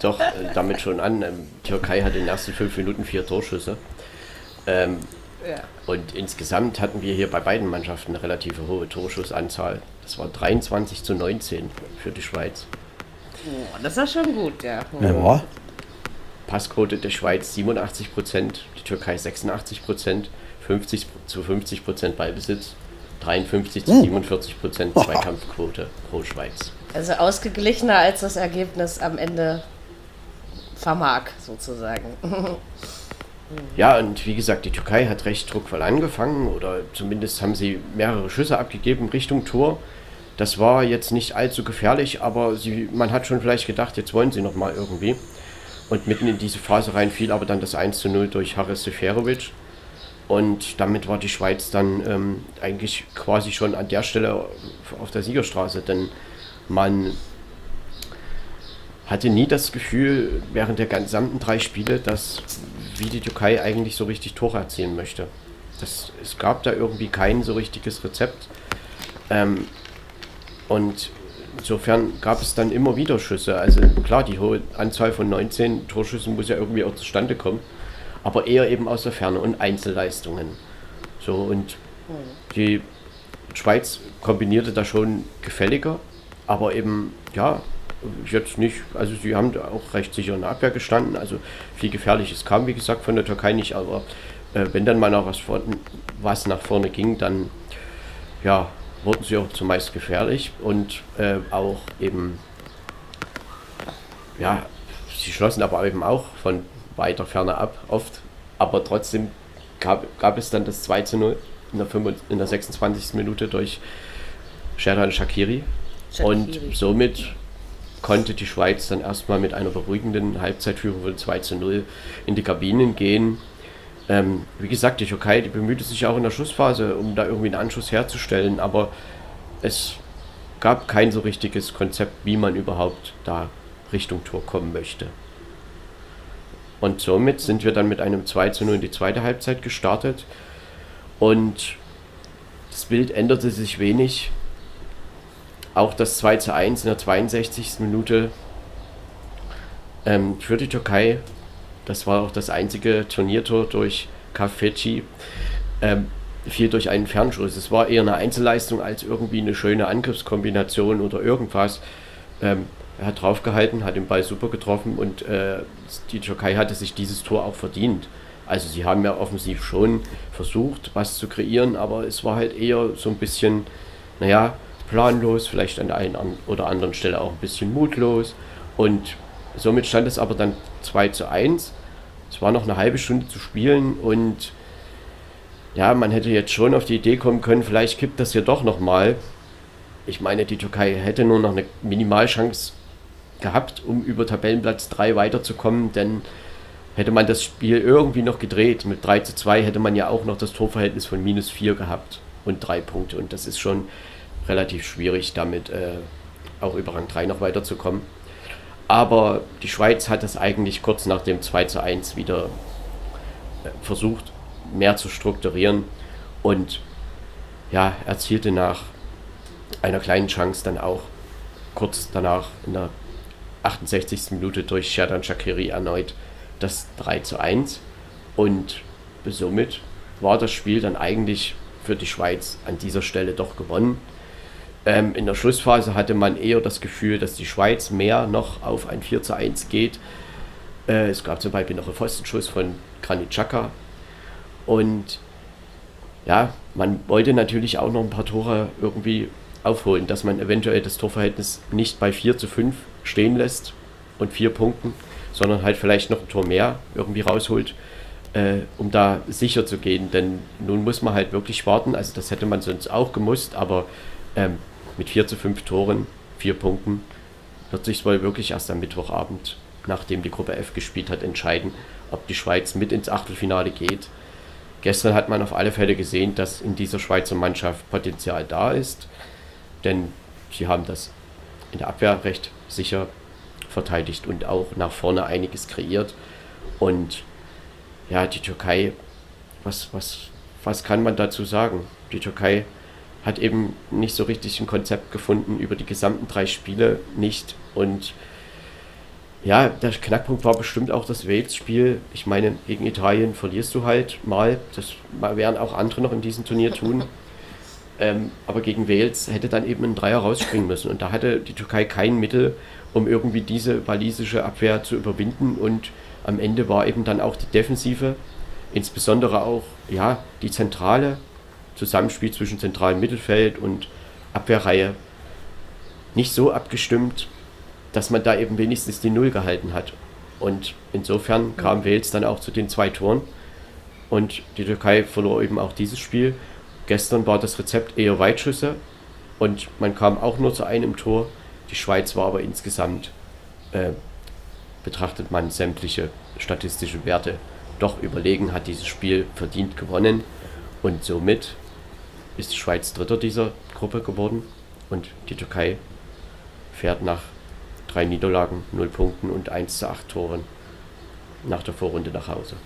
doch äh, damit schon an. Ähm, Türkei hat in den ersten fünf Minuten vier Torschüsse. Ähm, ja. Und insgesamt hatten wir hier bei beiden Mannschaften eine relativ hohe Torschussanzahl. Das war 23 zu 19 für die Schweiz. Oh, das ist schon gut, ja. ja. Passquote der Schweiz 87 Prozent, die Türkei 86 Prozent, 50 zu 50 Prozent Ballbesitz, 53 zu 47 Prozent Zweikampfquote pro Schweiz. Also ausgeglichener als das Ergebnis am Ende vermag, sozusagen. Ja, und wie gesagt, die Türkei hat recht druckvoll angefangen oder zumindest haben sie mehrere Schüsse abgegeben Richtung Tor. Das war jetzt nicht allzu gefährlich, aber sie, man hat schon vielleicht gedacht, jetzt wollen sie noch mal irgendwie. Und mitten in diese Phase rein fiel aber dann das 1 zu 0 durch Haris Seferovic. Und damit war die Schweiz dann ähm, eigentlich quasi schon an der Stelle auf der Siegerstraße, denn man hatte nie das Gefühl während der gesamten drei Spiele, dass wie die Türkei eigentlich so richtig Tore erzielen möchte. Das, es gab da irgendwie kein so richtiges Rezept. Ähm, und insofern gab es dann immer wieder Schüsse. Also klar, die hohe Anzahl von 19 Torschüssen muss ja irgendwie auch zustande kommen, aber eher eben aus der Ferne und Einzelleistungen. So und die Schweiz kombinierte da schon gefälliger, aber eben, ja, jetzt nicht, also sie haben auch recht sicher in der Abwehr gestanden, also viel Gefährliches kam, wie gesagt, von der Türkei nicht, aber äh, wenn dann mal noch was, vor, was nach vorne ging, dann, ja, wurden sie auch zumeist gefährlich und äh, auch eben, ja, sie schlossen aber eben auch von weiter Ferne ab, oft, aber trotzdem gab, gab es dann das 2 zu 0 in der, 5, in der 26. Minute durch Sherdan Shakiri. Shakiri. Und somit konnte die Schweiz dann erstmal mit einer beruhigenden Halbzeitführung von 2 zu 0 in die Kabinen gehen. Ähm, wie gesagt, die Türkei, die bemühte sich auch in der Schlussphase, um da irgendwie einen Anschluss herzustellen, aber es gab kein so richtiges Konzept, wie man überhaupt da Richtung Tor kommen möchte. Und somit sind wir dann mit einem 2 zu 0 in die zweite Halbzeit gestartet. Und das Bild änderte sich wenig. Auch das 2 zu 1 in der 62. Minute ähm, für die Türkei. Das war auch das einzige Turniertor durch Kafeci. Ähm, fiel durch einen Fernschuss. Es war eher eine Einzelleistung als irgendwie eine schöne Angriffskombination oder irgendwas. Ähm, er hat draufgehalten, hat den Ball super getroffen und äh, die Türkei hatte sich dieses Tor auch verdient. Also sie haben ja offensiv schon versucht, was zu kreieren, aber es war halt eher so ein bisschen, naja, planlos, vielleicht an der einen oder anderen Stelle auch ein bisschen mutlos. Und somit stand es aber dann 2 zu 1. Es war noch eine halbe Stunde zu spielen und ja, man hätte jetzt schon auf die Idee kommen können, vielleicht kippt das hier doch nochmal. Ich meine, die Türkei hätte nur noch eine Minimalchance gehabt, um über Tabellenplatz 3 weiterzukommen, denn Hätte man das Spiel irgendwie noch gedreht, mit 3 zu 2 hätte man ja auch noch das Torverhältnis von minus 4 gehabt und 3 Punkte. Und das ist schon relativ schwierig, damit äh, auch über Rang 3 noch weiterzukommen. Aber die Schweiz hat das eigentlich kurz nach dem 2 zu 1 wieder äh, versucht, mehr zu strukturieren und ja, erzielte nach einer kleinen Chance dann auch kurz danach in der 68. Minute durch Sherdan Shakiri erneut das 3 zu 1 und somit war das Spiel dann eigentlich für die Schweiz an dieser Stelle doch gewonnen. Ähm, in der Schlussphase hatte man eher das Gefühl, dass die Schweiz mehr noch auf ein 4 zu 1 geht. Äh, es gab zum Beispiel noch einen Pfostenschuss von Granit Xhaka. Und ja, man wollte natürlich auch noch ein paar Tore irgendwie aufholen, dass man eventuell das Torverhältnis nicht bei 4 zu 5 stehen lässt und 4 Punkten, sondern halt vielleicht noch ein Tor mehr irgendwie rausholt, äh, um da sicher zu gehen. Denn nun muss man halt wirklich warten. Also das hätte man sonst auch gemusst, aber ähm, mit 4 zu 5 Toren, 4 Punkten, wird sich wohl wirklich erst am Mittwochabend, nachdem die Gruppe F gespielt hat, entscheiden, ob die Schweiz mit ins Achtelfinale geht. Gestern hat man auf alle Fälle gesehen, dass in dieser Schweizer Mannschaft Potenzial da ist, denn sie haben das in der Abwehr recht sicher verteidigt und auch nach vorne einiges kreiert. Und ja, die Türkei, was, was, was kann man dazu sagen? Die Türkei hat eben nicht so richtig ein Konzept gefunden über die gesamten drei Spiele nicht. Und ja, der Knackpunkt war bestimmt auch das Wales-Spiel. Ich meine, gegen Italien verlierst du halt mal. Das werden auch andere noch in diesem Turnier tun. Ähm, aber gegen Wales hätte dann eben ein Dreier rausspringen müssen. Und da hatte die Türkei kein Mittel, um irgendwie diese walisische Abwehr zu überwinden. Und am Ende war eben dann auch die Defensive, insbesondere auch ja, die zentrale Zusammenspiel zwischen zentralem Mittelfeld und Abwehrreihe nicht so abgestimmt, dass man da eben wenigstens die Null gehalten hat. Und insofern kam Wales dann auch zu den zwei Toren. Und die Türkei verlor eben auch dieses Spiel. Gestern war das Rezept eher Weitschüsse und man kam auch nur zu einem Tor. Die Schweiz war aber insgesamt, äh, betrachtet man sämtliche statistische Werte, doch überlegen, hat dieses Spiel verdient gewonnen und somit ist die Schweiz Dritter dieser Gruppe geworden und die Türkei fährt nach drei Niederlagen, null Punkten und 1 zu 8 Toren nach der Vorrunde nach Hause.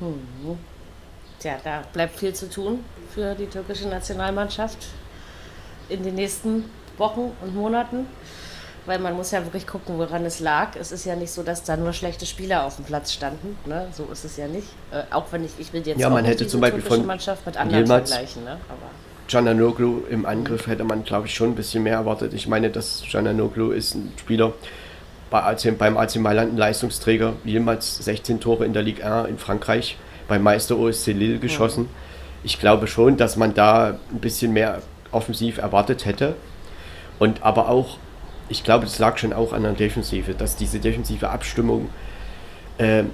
Mhm. tja, da bleibt viel zu tun für die türkische Nationalmannschaft in den nächsten Wochen und Monaten. Weil man muss ja wirklich gucken, woran es lag. Es ist ja nicht so, dass da nur schlechte Spieler auf dem Platz standen. Ne? So ist es ja nicht. Äh, auch wenn ich, ich will jetzt ja, man hätte zum Beispiel von Mannschaft mit anderen Yilmaz, vergleichen. Ne? Aber Cananoglu im Angriff hätte man, glaube ich, schon ein bisschen mehr erwartet. Ich meine, dass Cananoglu ist ein Spieler, bei AC, beim AC Mailand ein Leistungsträger, jemals 16 Tore in der Ligue 1 in Frankreich, beim Meister OSC Lille geschossen. Ich glaube schon, dass man da ein bisschen mehr offensiv erwartet hätte. Und aber auch ich glaube, das lag schon auch an der Defensive, dass diese defensive Abstimmung äh,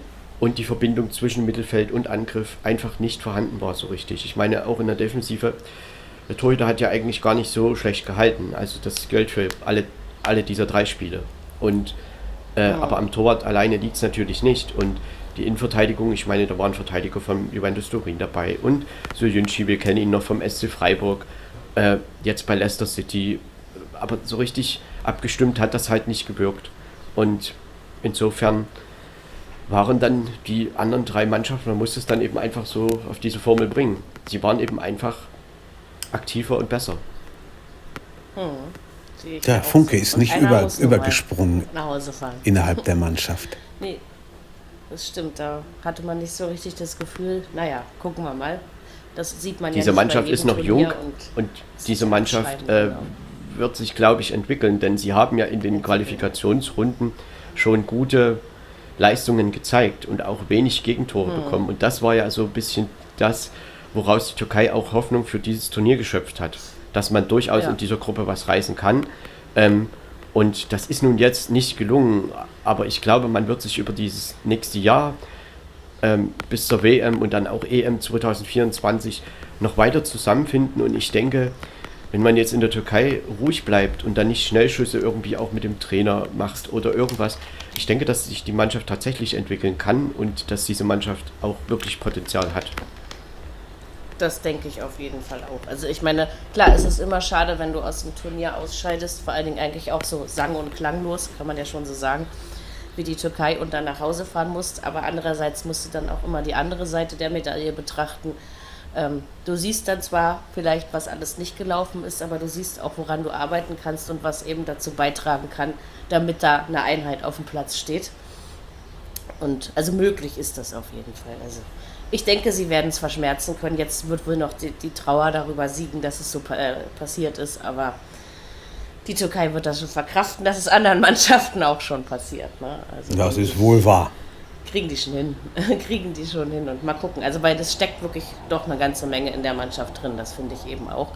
und die Verbindung zwischen Mittelfeld und Angriff einfach nicht vorhanden war so richtig. Ich meine, auch in der Defensive, der Torhüter hat ja eigentlich gar nicht so schlecht gehalten. Also das gilt für alle, alle dieser drei Spiele. Und, äh, ja. Aber am Torwart alleine liegt es natürlich nicht. Und die Innenverteidigung, ich meine, da waren Verteidiger vom Juventus Turin dabei. Und so Jünchi, wir kennen ihn noch vom SC Freiburg, äh, jetzt bei Leicester City. Aber so richtig abgestimmt hat das halt nicht gewirkt. Und insofern waren dann die anderen drei Mannschaften, man musste es dann eben einfach so auf diese Formel bringen. Sie waren eben einfach aktiver und besser. Hm. Der Funke ist nicht über, übergesprungen innerhalb der Mannschaft. Nee, das stimmt. Da hatte man nicht so richtig das Gefühl, naja, gucken wir mal. Das sieht man diese ja Diese Mannschaft ist noch Turnier jung und, und diese Mannschaft äh, genau wird sich, glaube ich, entwickeln, denn sie haben ja in den Qualifikationsrunden schon gute Leistungen gezeigt und auch wenig Gegentore mhm. bekommen. Und das war ja so ein bisschen das, woraus die Türkei auch Hoffnung für dieses Turnier geschöpft hat, dass man durchaus ja. in dieser Gruppe was reißen kann. Ähm, und das ist nun jetzt nicht gelungen, aber ich glaube, man wird sich über dieses nächste Jahr ähm, bis zur WM und dann auch EM 2024 noch weiter zusammenfinden. Und ich denke, wenn man jetzt in der Türkei ruhig bleibt und dann nicht Schnellschüsse irgendwie auch mit dem Trainer macht oder irgendwas, ich denke, dass sich die Mannschaft tatsächlich entwickeln kann und dass diese Mannschaft auch wirklich Potenzial hat. Das denke ich auf jeden Fall auch. Also ich meine, klar, es ist immer schade, wenn du aus dem Turnier ausscheidest, vor allen Dingen eigentlich auch so sang- und klanglos, kann man ja schon so sagen, wie die Türkei und dann nach Hause fahren musst. Aber andererseits musst du dann auch immer die andere Seite der Medaille betrachten ähm, du siehst dann zwar vielleicht, was alles nicht gelaufen ist, aber du siehst auch, woran du arbeiten kannst und was eben dazu beitragen kann, damit da eine Einheit auf dem Platz steht. Und also möglich ist das auf jeden Fall. Also ich denke, sie werden es verschmerzen können. Jetzt wird wohl noch die, die Trauer darüber siegen, dass es so äh, passiert ist, aber die Türkei wird das schon verkraften. Das ist anderen Mannschaften auch schon passiert. Ne? Also das ist wohl wahr kriegen die schon hin. kriegen die schon hin und mal gucken. Also weil das steckt wirklich doch eine ganze Menge in der Mannschaft drin, das finde ich eben auch.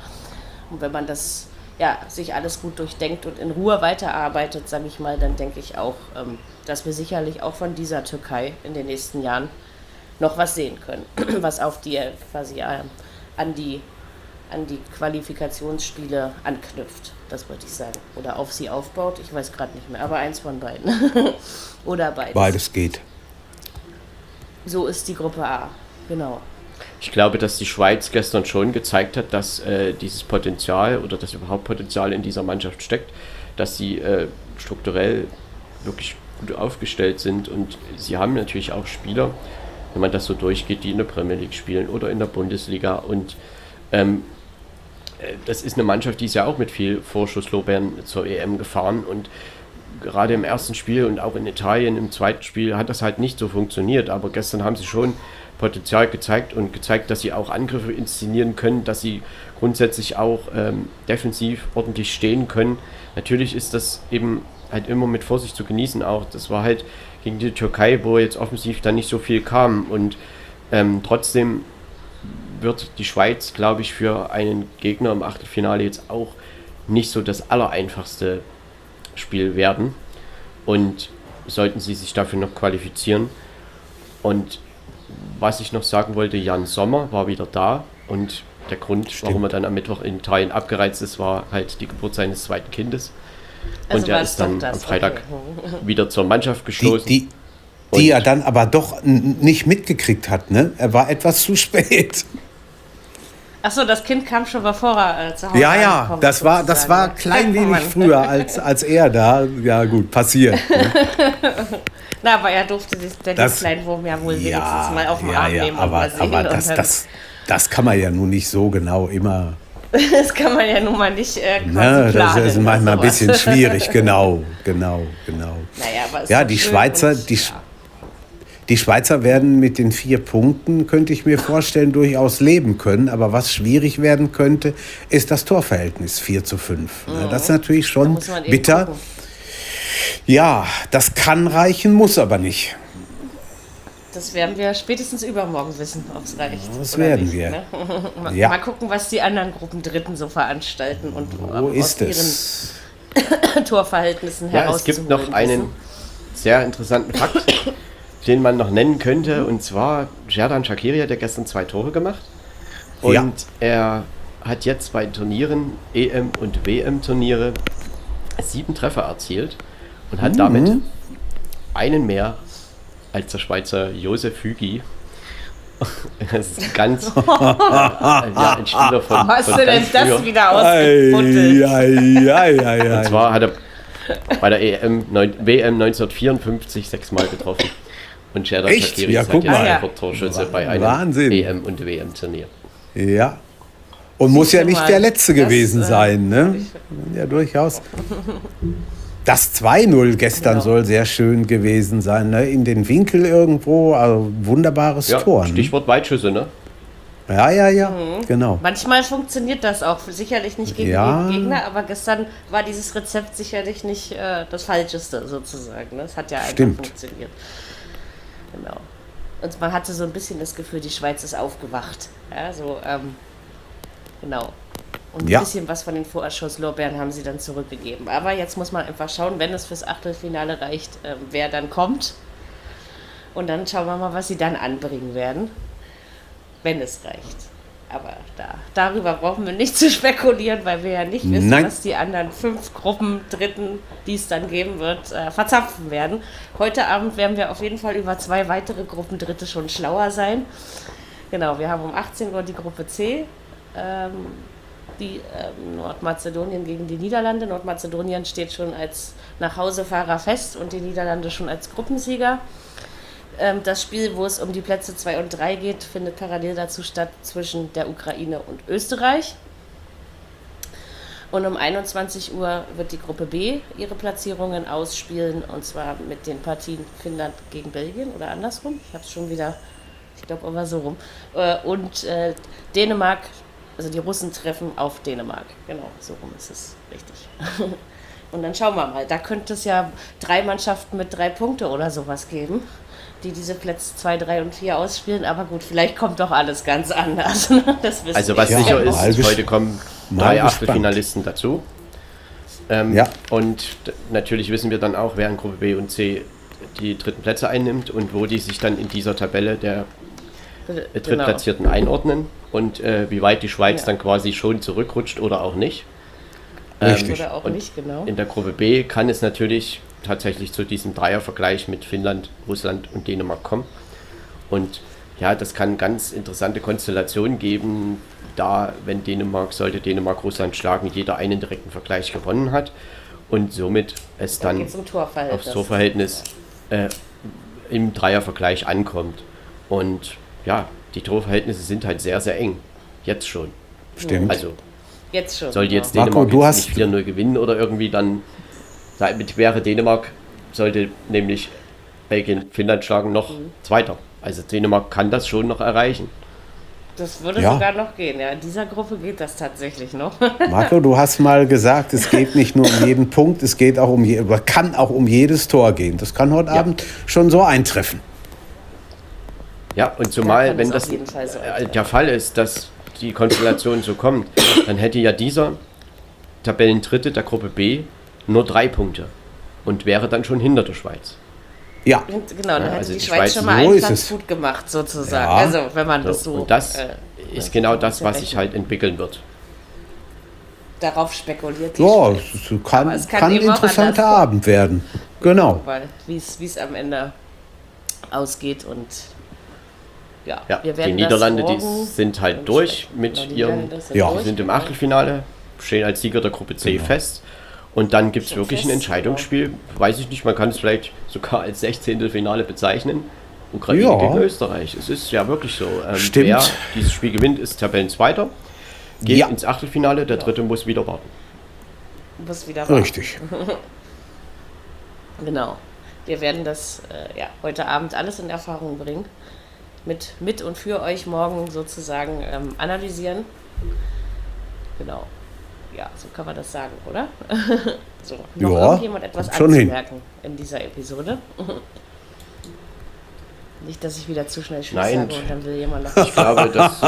Und wenn man das ja, sich alles gut durchdenkt und in Ruhe weiterarbeitet, sage ich mal, dann denke ich auch, ähm, dass wir sicherlich auch von dieser Türkei in den nächsten Jahren noch was sehen können, was auf die quasi äh, an die an die Qualifikationsspiele anknüpft, das wollte ich sagen. Oder auf sie aufbaut, ich weiß gerade nicht mehr, aber eins von beiden. Oder beides. Beides geht. So ist die Gruppe A, genau. Ich glaube, dass die Schweiz gestern schon gezeigt hat, dass äh, dieses Potenzial oder dass überhaupt Potenzial in dieser Mannschaft steckt, dass sie äh, strukturell wirklich gut aufgestellt sind. Und sie haben natürlich auch Spieler, wenn man das so durchgeht, die in der Premier League spielen oder in der Bundesliga. Und ähm, äh, das ist eine Mannschaft, die ist ja auch mit viel Vorschusslorbeeren zur EM gefahren. Und gerade im ersten Spiel und auch in Italien im zweiten Spiel hat das halt nicht so funktioniert. Aber gestern haben sie schon Potenzial gezeigt und gezeigt, dass sie auch Angriffe inszenieren können, dass sie grundsätzlich auch ähm, defensiv ordentlich stehen können. Natürlich ist das eben halt immer mit Vorsicht zu genießen auch. Das war halt gegen die Türkei, wo jetzt offensiv dann nicht so viel kam und ähm, trotzdem wird die Schweiz, glaube ich, für einen Gegner im Achtelfinale jetzt auch nicht so das allereinfachste Spiel werden. Und sollten sie sich dafür noch qualifizieren. Und was ich noch sagen wollte, Jan Sommer war wieder da und der Grund, Stimmt. warum er dann am Mittwoch in Italien abgereizt ist, war halt die Geburt seines zweiten Kindes. Also und er ist dann am Freitag okay. wieder zur Mannschaft gestoßen. Die, die, die er dann aber doch nicht mitgekriegt hat, ne? Er war etwas zu spät. Achso, das Kind kam schon bevor er äh, zu Hause Ja, ja, das war, das war klein wenig früher als, als er da. Ja, gut, passiert. Ne? Na, aber er durfte sich der das, Kleinwurm ja wohl ja, wenigstens mal auf den ja, Arm ja, nehmen. Aber, aber das, das, das kann man ja nun nicht so genau immer. das kann man ja nun mal nicht äh, Na, Das ist manchmal ein bisschen schwierig, genau, genau, genau. Naja, aber ja, die Schweizer, und, die, ja. Die Schweizer werden mit den vier Punkten, könnte ich mir vorstellen, durchaus leben können. Aber was schwierig werden könnte, ist das Torverhältnis 4 zu 5. Mhm. Das ist natürlich schon bitter. Gucken ja, das kann reichen, muss aber nicht. Das werden wir spätestens übermorgen wissen, ob es reicht. Das werden nicht, wir. Ne? mal, ja. mal, gucken, was die anderen Gruppen Dritten so veranstalten und Wo ist es? ihren Torverhältnissen ja, Es gibt noch einen sehr interessanten Fakt, den man noch nennen könnte. Und zwar Jerdan Shakiri hat ja gestern zwei Tore gemacht. Und ja. er hat jetzt bei Turnieren, EM- und WM-Turniere, sieben Treffer erzielt und hat mhm. damit einen mehr als der Schweizer Josef Hügi. Das ist ganz ja, ein Spieler von. Hast von du denn das früher. wieder ausgefunden? Und zwar hat er bei der EM, WM 1954 sechsmal getroffen. Und Serdar Shakiri ja, guck mal. Rekordtorschütze bei einem Wahnsinn. EM- und WM-Turnier. Ja. Und muss ja nicht der letzte gewesen das, äh, sein, ne? Ja, durchaus. Das 2-0 gestern genau. soll sehr schön gewesen sein, ne? in den Winkel irgendwo, also wunderbares ja, Tor. Ne? Stichwort Weitschüsse, ne? Ja, ja, ja, mhm. genau. Manchmal funktioniert das auch, sicherlich nicht gegen ja. jeden Gegner, aber gestern war dieses Rezept sicherlich nicht äh, das Falscheste sozusagen. Ne? Es hat ja einfach Stimmt. funktioniert. Genau. Und man hatte so ein bisschen das Gefühl, die Schweiz ist aufgewacht. Ja, so, ähm, genau. Und ja. ein bisschen was von den Vorschusslorbeeren haben sie dann zurückgegeben. Aber jetzt muss man einfach schauen, wenn es fürs Achtelfinale reicht, äh, wer dann kommt. Und dann schauen wir mal, was sie dann anbringen werden, wenn es reicht. Aber da, darüber brauchen wir nicht zu spekulieren, weil wir ja nicht wissen, Nein. was die anderen fünf Gruppen Dritten, die es dann geben wird, äh, verzapfen werden. Heute Abend werden wir auf jeden Fall über zwei weitere Gruppen Dritte schon schlauer sein. Genau, wir haben um 18 Uhr die Gruppe C. Ähm, die ähm, Nordmazedonien gegen die Niederlande. Nordmazedonien steht schon als Nachhausefahrer fest und die Niederlande schon als Gruppensieger. Ähm, das Spiel, wo es um die Plätze 2 und 3 geht, findet parallel dazu statt zwischen der Ukraine und Österreich. Und um 21 Uhr wird die Gruppe B ihre Platzierungen ausspielen und zwar mit den Partien Finnland gegen Belgien oder andersrum. Ich habe es schon wieder, ich glaube aber so rum. Äh, und äh, Dänemark also die Russen treffen auf Dänemark. Genau, so rum ist es richtig. Und dann schauen wir mal. Da könnte es ja drei Mannschaften mit drei Punkte oder sowas geben, die diese Plätze 2, 3 und 4 ausspielen. Aber gut, vielleicht kommt doch alles ganz anders. also was sicher ist, heute kommen drei Achtelfinalisten dazu. Ähm, ja. Und natürlich wissen wir dann auch, wer in Gruppe B und C die dritten Plätze einnimmt und wo die sich dann in dieser Tabelle der genau. Drittplatzierten einordnen und äh, wie weit die Schweiz ja. dann quasi schon zurückrutscht oder auch nicht. Richtig. Ähm, oder auch nicht, genau. In der Gruppe B kann es natürlich tatsächlich zu diesem Dreiervergleich mit Finnland, Russland und Dänemark kommen. Und ja, das kann ganz interessante Konstellationen geben, da, wenn Dänemark, sollte Dänemark Russland schlagen, jeder einen direkten Vergleich gewonnen hat und somit es dann, dann um Torverhältnis. aufs Torverhältnis äh, im Dreiervergleich ankommt. Und ja, die Torverhältnisse sind halt sehr, sehr eng. Jetzt schon. Stimmt. Also, jetzt schon. Sollte jetzt Dänemark Marco, du hast nicht 4-0 gewinnen oder irgendwie dann, damit wäre Dänemark, sollte nämlich Belgien Finnland schlagen, noch mhm. Zweiter. Also Dänemark kann das schon noch erreichen. Das würde ja. sogar noch gehen. Ja, in dieser Gruppe geht das tatsächlich noch. Marco, du hast mal gesagt, es geht nicht nur um jeden Punkt, es geht auch um je, kann auch um jedes Tor gehen. Das kann heute ja. Abend schon so eintreffen. Ja, und zumal, wenn das so der Fall ist, dass die Konstellation so kommt, dann hätte ja dieser Tabellendritte der Gruppe B nur drei Punkte und wäre dann schon hinter der Schweiz. Ja. Genau, dann ja, hätte also die, die Schweiz, Schweiz, schon mal einen Platz gut gemacht, sozusagen. Ja. Also, wenn man das so. Und das äh, ist genau das, was sich halt entwickeln wird. Darauf spekuliert die Ja, es kann, es kann, kann ein interessanter Abend werden. Genau. Wie es am Ende ausgeht und ja, ja die Niederlande, die sind halt durch mit ihrem, ja. sind im Achtelfinale, stehen als Sieger der Gruppe C genau. fest. Und dann gibt es wirklich ein Entscheidungsspiel. Weiß ich nicht, man kann es vielleicht sogar als 16. Finale bezeichnen. Ukraine ja. gegen Österreich. Es ist ja wirklich so. Ähm, Stimmt. Wer dieses Spiel gewinnt, ist Tabellenzweiter. Geht ja. ins Achtelfinale, der dritte muss wieder warten. Muss wieder warten. Richtig. genau. Wir werden das äh, ja, heute Abend alles in Erfahrung bringen. Mit, mit und für euch morgen sozusagen ähm, analysieren. Genau. Ja, so kann man das sagen, oder? so, noch ja, irgendjemand etwas anzumerken in dieser Episode? Nicht, dass ich wieder zu schnell Tschüss Nein. sage und dann will jemand noch. Ich glaube, das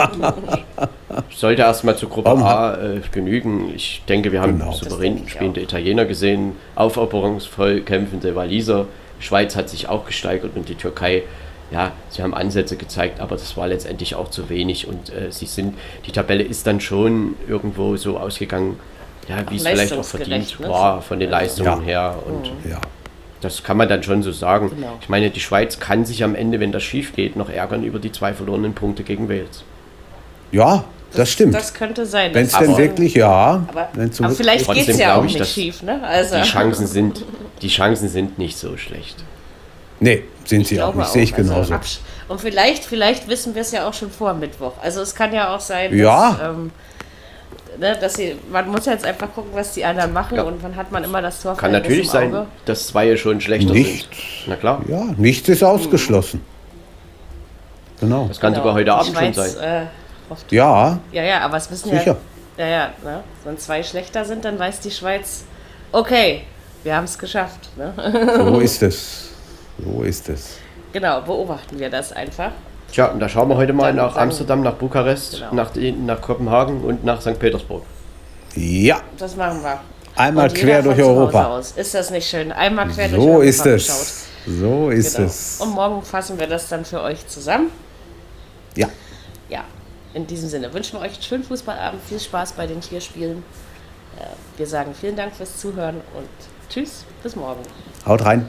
sollte erstmal zur Gruppe A äh, genügen. Ich denke, wir haben genau. souverän spielende Italiener gesehen, aufopferungsvoll kämpfende Waliser. Schweiz hat sich auch gesteigert und die Türkei, ja, sie haben Ansätze gezeigt, aber das war letztendlich auch zu wenig und äh, sie sind, die Tabelle ist dann schon irgendwo so ausgegangen, ja, wie es vielleicht auch verdient ne? war von den Leistungen ja. her und mhm. ja. Das kann man dann schon so sagen. Genau. Ich meine, die Schweiz kann sich am Ende, wenn das schief geht, noch ärgern über die zwei verlorenen Punkte gegen Wales. Ja, das, das stimmt. Das könnte sein. Wenn es denn wirklich, ja. Aber, aber vielleicht geht es ja auch nicht schief. Ne? Also. Die, Chancen sind, die Chancen sind nicht so schlecht. Nee, sind ich sie auch nicht. Sehe ich also genauso. und vielleicht, vielleicht wissen wir es ja auch schon vor Mittwoch. Also es kann ja auch sein, ja. dass, ähm, ne, dass sie, man muss jetzt einfach gucken, was die anderen machen ja. und wann hat man immer das Tor Kann natürlich sein, dass zwei schon schlechter nicht, sind. Na klar. Ja, nichts ist ausgeschlossen. Genau. Das kann genau. sogar heute Abend Schweiz, schon sein. Äh, ja. Ja, ja, aber es wissen Sicher. ja. Ja, ja, ne? wenn zwei schlechter sind, dann weiß die Schweiz, okay, wir haben es geschafft. Ne? So ist es. So ist es. Genau, beobachten wir das einfach. Tja, und da schauen wir heute mal nach Amsterdam, nach Bukarest, genau. nach, nach Kopenhagen und nach St. Petersburg. Ja. Das machen wir. Einmal quer durch Europa. Ist das nicht schön? Einmal quer so durch Europa. So ist es. So ist genau. es. Und morgen fassen wir das dann für euch zusammen. Ja. Ja. In diesem Sinne wünschen wir euch einen schönen Fußballabend, viel Spaß bei den vier Spielen. Äh, wir sagen vielen Dank fürs Zuhören und tschüss, bis morgen. Haut rein.